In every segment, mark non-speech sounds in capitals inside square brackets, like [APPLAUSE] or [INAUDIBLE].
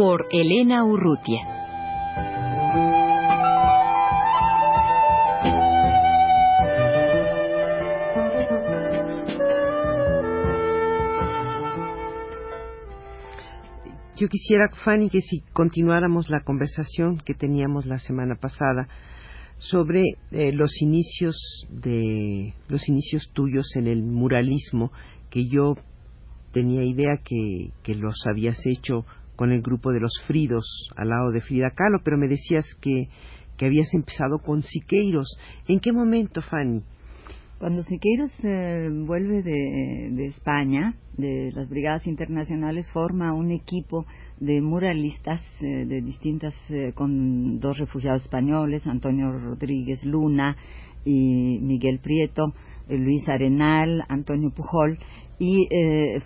Por Elena Urrutia. Yo quisiera, Fanny, que si continuáramos la conversación que teníamos la semana pasada sobre eh, los inicios de los inicios tuyos en el muralismo que yo tenía idea que, que los habías hecho con el grupo de los Fridos al lado de Frida Kahlo, pero me decías que, que habías empezado con Siqueiros. ¿En qué momento, Fanny? Cuando Siqueiros eh, vuelve de, de, España, de las Brigadas Internacionales, forma un equipo de muralistas eh, de distintas, eh, con dos refugiados españoles, Antonio Rodríguez Luna y Miguel Prieto, Luis Arenal, Antonio Pujol, y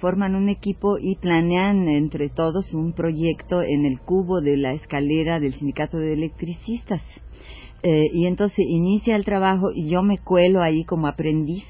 forman un equipo y planean entre todos un proyecto en el cubo de la escalera del Sindicato de Electricistas. y entonces inicia el trabajo y yo me cuelo ahí como aprendiz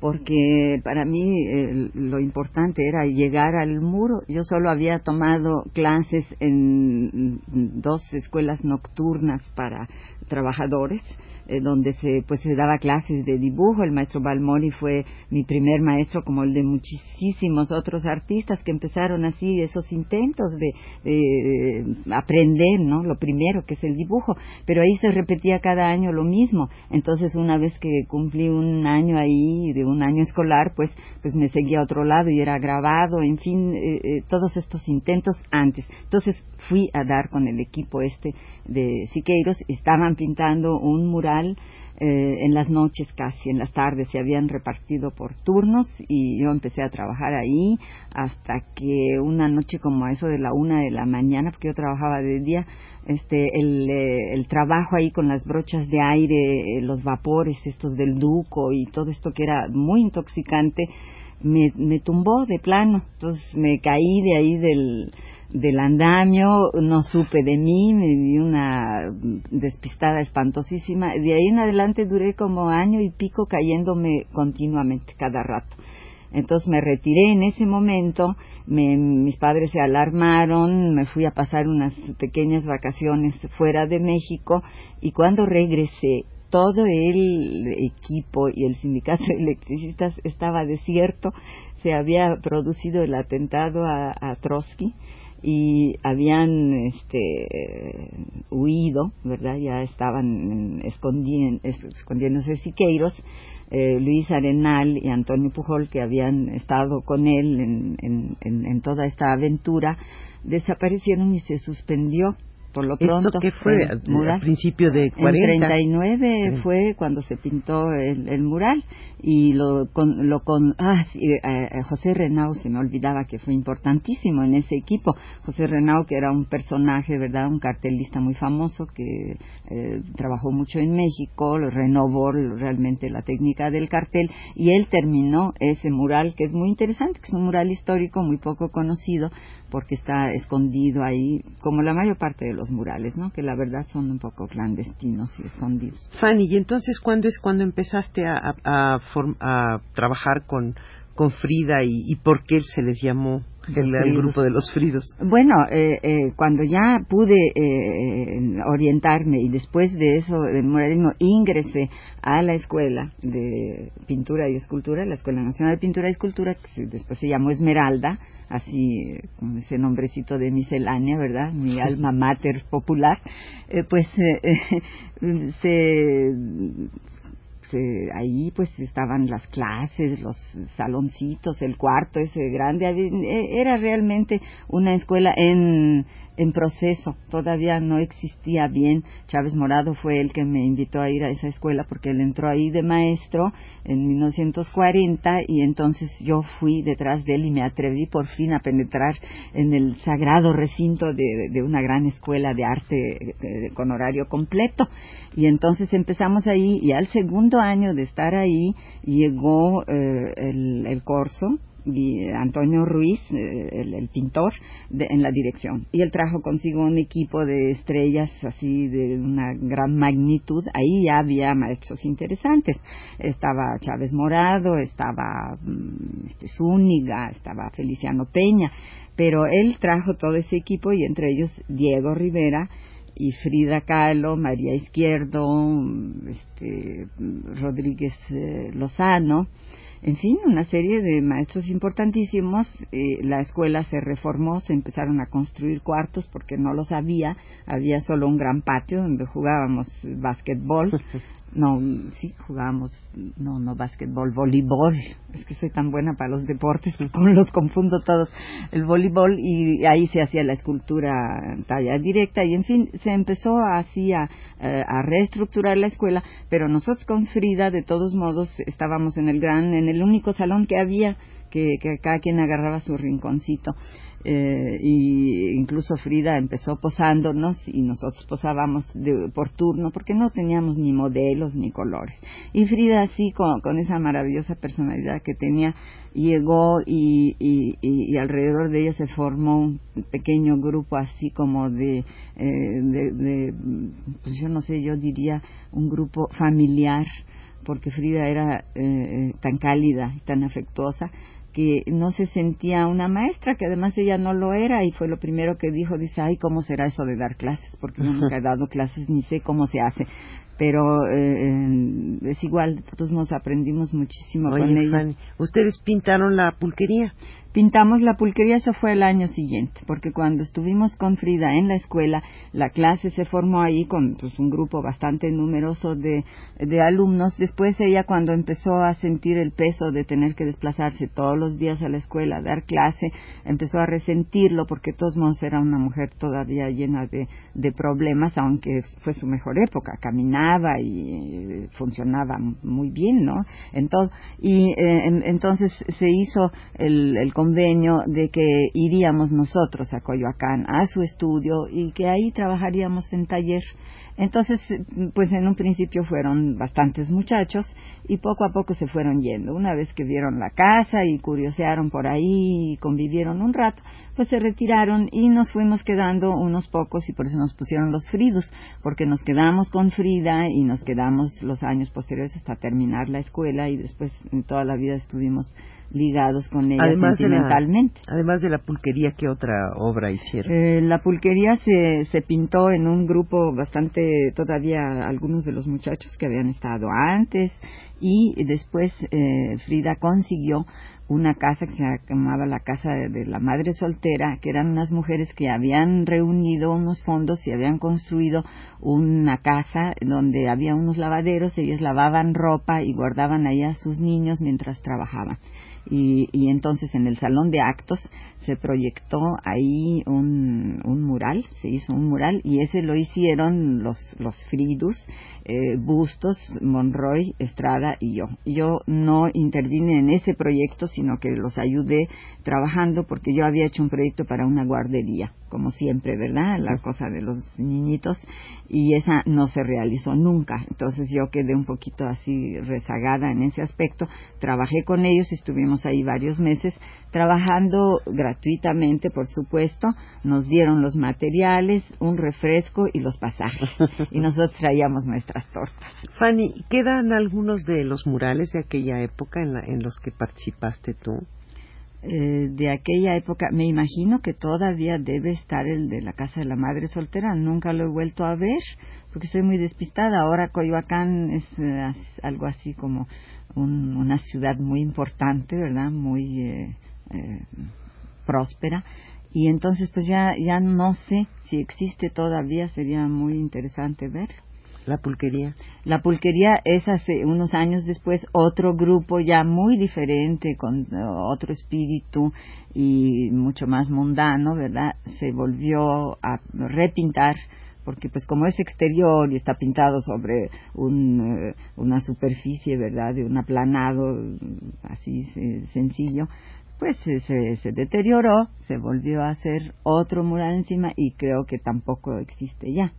porque para mí lo importante era llegar al muro. Yo solo había tomado clases en dos escuelas nocturnas para trabajadores eh, donde se pues se daba clases de dibujo. El maestro Balmori fue mi primer maestro como el de muchísimos otros artistas que empezaron así esos intentos de, aprender no lo primero que es el dibujo. Pero ahí se repetía cada año lo mismo. Entonces una vez que cumplí un año ahí de un año escolar pues pues me seguía a otro lado y era grabado en fin eh, eh, todos estos intentos antes. Entonces fui a dar con el equipo este de Siqueiros, estaban pintando un mural eh, en las noches casi, en las tardes, se habían repartido por turnos y yo empecé a trabajar ahí hasta que una noche como a eso de la una de la mañana, porque yo trabajaba de día, este, el, eh, trabajo ahí con las brochas de aire, eh, los vapores estos del duco y todo esto que era muy intoxicante, me, me tumbó de plano, entonces me caí de ahí del del andamio, no supe de mí, me di una despistada espantosísima. De ahí en adelante duré como año y pico cayéndome continuamente, cada rato. Entonces me retiré en ese momento, mis padres se alarmaron, me fui a pasar unas pequeñas vacaciones fuera de México y cuando regresé todo el equipo y el sindicato de electricistas estaba desierto, se había producido el atentado a, a Trotsky y habían este, huido, ¿verdad? Ya estaban escondiéndose Siqueiros, eh, Luis Arenal y Antonio Pujol, que habían estado con él en, en toda esta aventura, desaparecieron y se suspendió por lo pronto. ¿Esto qué fue? ¿A principio de 40? En 39 fue cuando se pintó el, mural y lo con, lo con ah, eh, eh, José Renau se me olvidaba que fue importantísimo en ese equipo. José Renau que era un personaje, ¿verdad? Un cartelista muy famoso que eh, trabajó mucho en México, renovó realmente la técnica del cartel y él terminó ese mural que es muy interesante, que es un mural histórico muy poco conocido porque está escondido ahí, como la mayor parte de los murales, ¿no? Que la verdad son un poco clandestinos y escondidos. Fanny, ¿y entonces cuándo es cuando empezaste a, a, trabajar con, con Frida y, y por qué se les llamó el, grupo de los fridos. Bueno, eh, eh, cuando ya pude eh, orientarme y después de eso del muralismo ingresé a la escuela de pintura y escultura, la Escuela Nacional de Pintura y Escultura, que después se llamó Esmeralda, así con ese nombrecito de miscelánea, ¿verdad? Mi alma mater popular, pues [LAUGHS] se ahí pues estaban las clases, los saloncitos, el cuarto ese grande, eh, era realmente una escuela en, en proceso, todavía no existía bien. Chávez Morado fue el que me invitó a ir a esa escuela porque él entró ahí de maestro en 1940 y entonces yo fui detrás de él y me atreví por fin a penetrar en el sagrado recinto de, una gran escuela de arte eh, con horario completo. Y entonces empezamos ahí y al segundo año de estar ahí llegó eh, el, el corso Antonio Ruiz, eh, el, pintor, en la dirección. Y él trajo consigo un equipo de estrellas así de una gran magnitud. Ahí ya había maestros interesantes. Estaba Chávez Morado, estaba mm, este, Zúñiga, estaba Feliciano Peña. Pero él trajo todo ese equipo y entre ellos Diego Rivera y Frida Kahlo, María Izquierdo, este, Rodríguez eh, Lozano, en fin, una serie de maestros importantísimos. Eh, la escuela se reformó, se empezaron a construir cuartos porque no los había. Había solo un gran patio donde jugábamos básquetbol. [LAUGHS] No, sí, jugábamos, no, no básquetbol, voleibol. Es que soy tan buena para los deportes, [LAUGHS] los confundo todos. El voleibol y ahí se hacía la escultura en talla directa y en fin, se empezó así a, eh, a reestructurar la escuela, pero nosotros con Frida, de todos modos, estábamos en el gran, en el único salón que había, que, que cada quien agarraba su rinconcito eh, y incluso Frida empezó posándonos y nosotros posábamos por turno porque no teníamos ni modelos ni colores. Y Frida así con, con esa maravillosa personalidad que tenía llegó y, y, alrededor de ella se formó un pequeño grupo así como de, eh, de, pues yo no sé, yo diría un grupo familiar porque Frida era eh, eh tan cálida y tan afectuosa que no se sentía una maestra, que además ella no lo era y fue lo primero que dijo, dice, ay, ¿cómo será eso de dar clases? Porque yo nunca he [LAUGHS] dado clases ni sé cómo se hace. Pero eh, es igual, nosotros nos aprendimos muchísimo con ella. ¿Ustedes pintaron la pulquería? Pintamos la pulquería, eso fue el año siguiente, porque cuando estuvimos con Frida en la escuela, la clase se formó ahí con pues, un grupo bastante numeroso de, alumnos. Después ella, cuando empezó a sentir el peso de tener que desplazarse todos los días a la escuela, a dar clase, empezó a resentirlo, porque de todos modos era una mujer todavía llena de, de problemas, aunque fue su mejor época, caminaba y eh, funcionaba muy bien, ¿no? Entonces, y eh, entonces se hizo el, el convenio de que iríamos nosotros a Coyoacán a su estudio y que ahí trabajaríamos en taller. Entonces, pues en un principio fueron bastantes muchachos y poco a poco se fueron yendo. Una vez que vieron la casa y curiosearon por ahí y convivieron un rato, pues se retiraron y nos fuimos quedando unos pocos y por eso nos pusieron los Fridos, porque nos quedamos con Frida y nos quedamos los años posteriores hasta terminar la escuela y después en toda la vida estuvimos ligados con ella sentimentalmente. además de la pulquería, ¿qué otra obra hicieron? Eh, la pulquería se, se pintó en un grupo bastante, todavía algunos de los muchachos que habían estado antes y después eh, Frida consiguió una casa que se llamaba la casa de, la madre soltera, que eran unas mujeres que habían reunido unos fondos y habían construido una casa donde había unos lavaderos, ellas lavaban ropa y guardaban ahí a sus niños mientras trabajaban y, y entonces en el salón de actos se proyectó ahí un, un mural, se hizo un mural y ese lo hicieron los, los Fridus, eh, Bustos, Monroy, Estrada y yo. Yo no intervine en ese proyecto, sino que los ayudé trabajando porque yo había hecho un proyecto para una guardería, como siempre, ¿verdad? La cosa de los niñitos y esa no se realizó nunca. Entonces yo quedé un poquito así rezagada en ese aspecto. Trabajé con ellos, estuvimos ahí varios meses trabajando gratuitamente, por supuesto. Nos dieron los materiales, un refresco y los pasajes. [LAUGHS] y nosotros traíamos nuestras tortas. Fanny, ¿quedan algunos de los murales de aquella época en, en los que participaste Eh, de aquella época, me imagino que todavía debe estar el de la casa de la madre soltera, nunca lo he vuelto a ver, porque soy muy despistada. Ahora Coyoacán es eh, algo así como una ciudad muy importante, ¿verdad? Muy eh, próspera. Y entonces, pues ya, ya no sé si existe todavía, sería muy interesante ver. La pulquería. La pulquería es hace unos años después otro grupo ya muy diferente, con eh, otro espíritu y mucho más mundano, ¿verdad? Se volvió a repintar porque pues como es exterior y está pintado sobre un, eh, una superficie, ¿verdad? De un aplanado así sencillo, pues se, se deterioró, se volvió a hacer otro mural encima y creo que tampoco existe ya.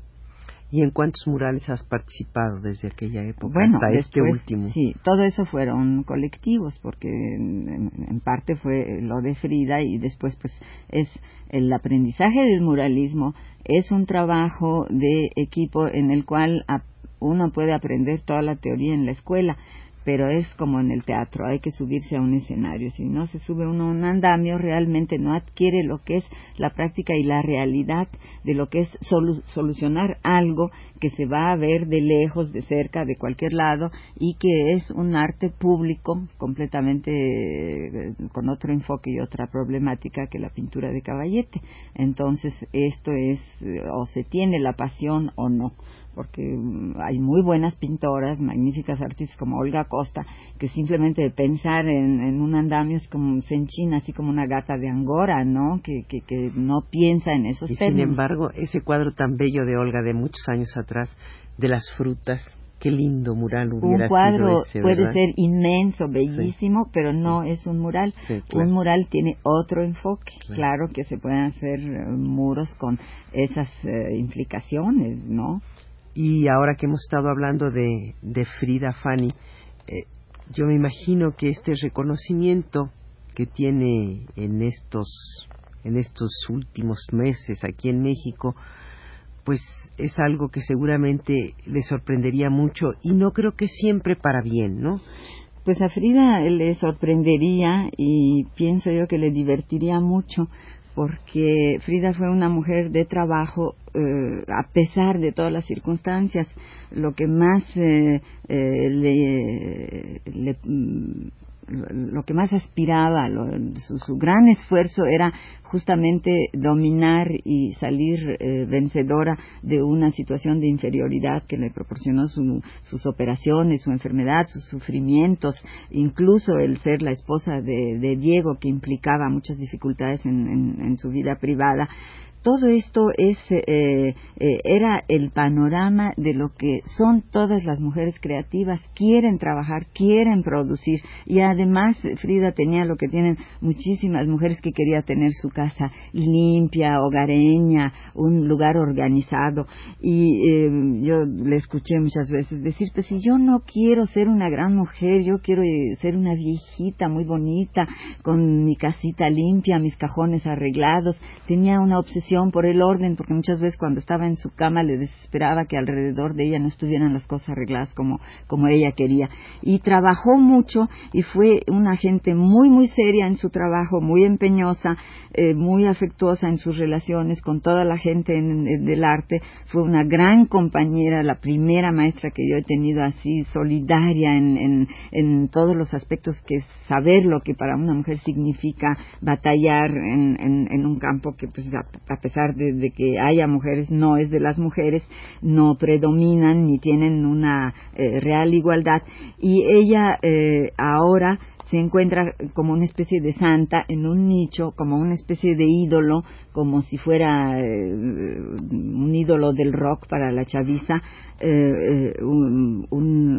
¿Y en cuántos murales has participado desde aquella época bueno, hasta este último? Sí, todo eso fueron colectivos, porque en, parte fue lo de Frida y después pues es el aprendizaje del muralismo, es un trabajo de equipo en el cual uno puede aprender toda la teoría en la escuela, pero es como en el teatro, hay que subirse a un escenario. Si no se sube uno a un andamio, realmente no adquiere lo que es la práctica y la realidad de lo que es solucionar algo que se va a ver de lejos, de cerca, de cualquier lado, y que es un arte público completamente eh, con otro enfoque y otra problemática que la pintura de caballete. Entonces, esto es, eh, o se tiene la pasión o no porque mm, hay muy buenas pintoras, magníficas artistas como Olga Costa, que simplemente de pensar en, un andamio es como se enchina, así como una gata de Angora, ¿no? Que, que, no piensa en esos y Sin embargo, ese cuadro tan bello de Olga de muchos años atrás, de las frutas, qué lindo mural hubiera Un cuadro sido puede ser inmenso, bellísimo, pero no es un mural. Un mural tiene otro enfoque. Claro. que se pueden hacer eh, muros con esas eh, implicaciones, ¿no? Y ahora que hemos estado hablando de, Frida Fanny, eh, yo me imagino que este reconocimiento que tiene en estos en estos últimos meses aquí en México, pues es algo que seguramente le sorprendería mucho y no creo que siempre para bien, ¿no? Pues a Frida le sorprendería y pienso yo que le divertiría mucho porque Frida fue una mujer de trabajo eh, a pesar de todas las circunstancias. Lo que más eh, eh, le, le mm, lo que más aspiraba, su, gran esfuerzo era justamente dominar y salir eh, vencedora de una situación de inferioridad que le proporcionó sus operaciones, su enfermedad, sus sufrimientos, incluso el ser la esposa de, Diego, que implicaba muchas dificultades en su vida privada. Todo esto es, eh, eh, era el panorama de lo que son todas las mujeres creativas, quieren trabajar, quieren producir. Y además Frida tenía lo que tienen muchísimas mujeres que quería tener su casa limpia, hogareña, un lugar organizado y eh, yo le escuché muchas veces decir, pues si yo no quiero ser una gran mujer, yo quiero ser una viejita muy bonita, con mi casita limpia, mis cajones arreglados, tenía una obsesión por el orden, porque muchas veces cuando estaba en su cama le desesperaba que alrededor de ella no estuvieran las cosas arregladas como, como ella quería. Y trabajó mucho y fue una gente muy, muy seria en su trabajo, muy empeñosa, eh, muy afectuosa en sus relaciones con toda la gente en, del arte. Fue una gran compañera, la primera maestra que yo he tenido así, solidaria en, en, todos los aspectos que saber lo que para una mujer significa batallar en, en, un campo que pues a, pesar de, que haya mujeres, no es de las mujeres, no predominan ni tienen una eh, real igualdad. Y ella eh, ahora se encuentra como una especie de santa en un nicho, como una especie de ídolo, como si fuera eh, un ídolo del rock para la chaviza, eh, eh, un,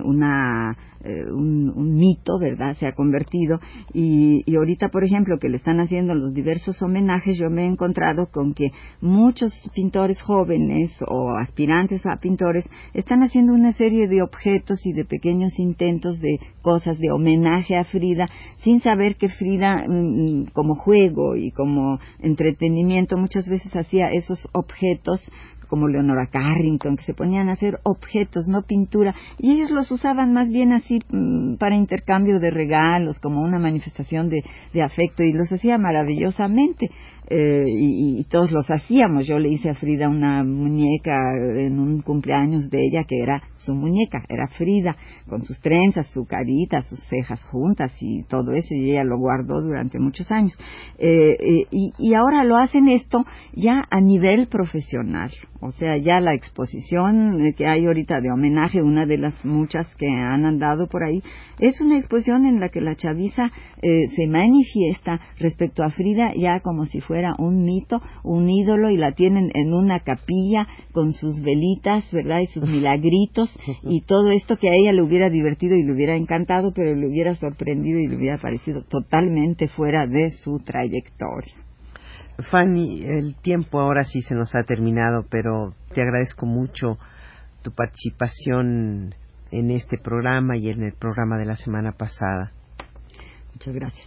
una, un, mito, ¿verdad? Se ha convertido. Y, y ahorita, por ejemplo, que le están haciendo los diversos homenajes, yo me he encontrado con que muchos pintores jóvenes o aspirantes a pintores están haciendo una serie de objetos y de pequeños intentos de cosas de homenaje a Frida, sin saber que Frida, mm, como juego y como entretenimiento, muchas veces hacía esos objetos como Leonora Carrington, que se ponían a hacer objetos, no pintura, y ellos los usaban más bien así mm, para intercambio de regalos, como una manifestación de, de afecto, y los hacía maravillosamente. Eh, y, todos los hacíamos. Yo le hice a Frida una muñeca en un cumpleaños de ella que era su muñeca, era Frida, con sus trenzas, su carita, sus cejas juntas y todo eso, y ella lo guardó durante muchos años. Eh, eh, y, ahora lo hacen esto ya a nivel profesional. O sea, ya la exposición que hay ahorita de homenaje, una de las muchas que han andado por ahí, es una exposición en la que la chaviza eh, se manifiesta respecto a Frida ya como si fuera un mito, un ídolo, y la tienen en una capilla con sus velitas, ¿verdad? Y sus [LAUGHS] milagritos, y todo esto que a ella le hubiera divertido y le hubiera encantado, pero le hubiera sorprendido y le hubiera parecido totalmente fuera de su trayectoria. Fanny, el tiempo ahora sí se nos ha terminado, pero te agradezco mucho tu participación en este programa y en el programa de la semana pasada. Muchas gracias.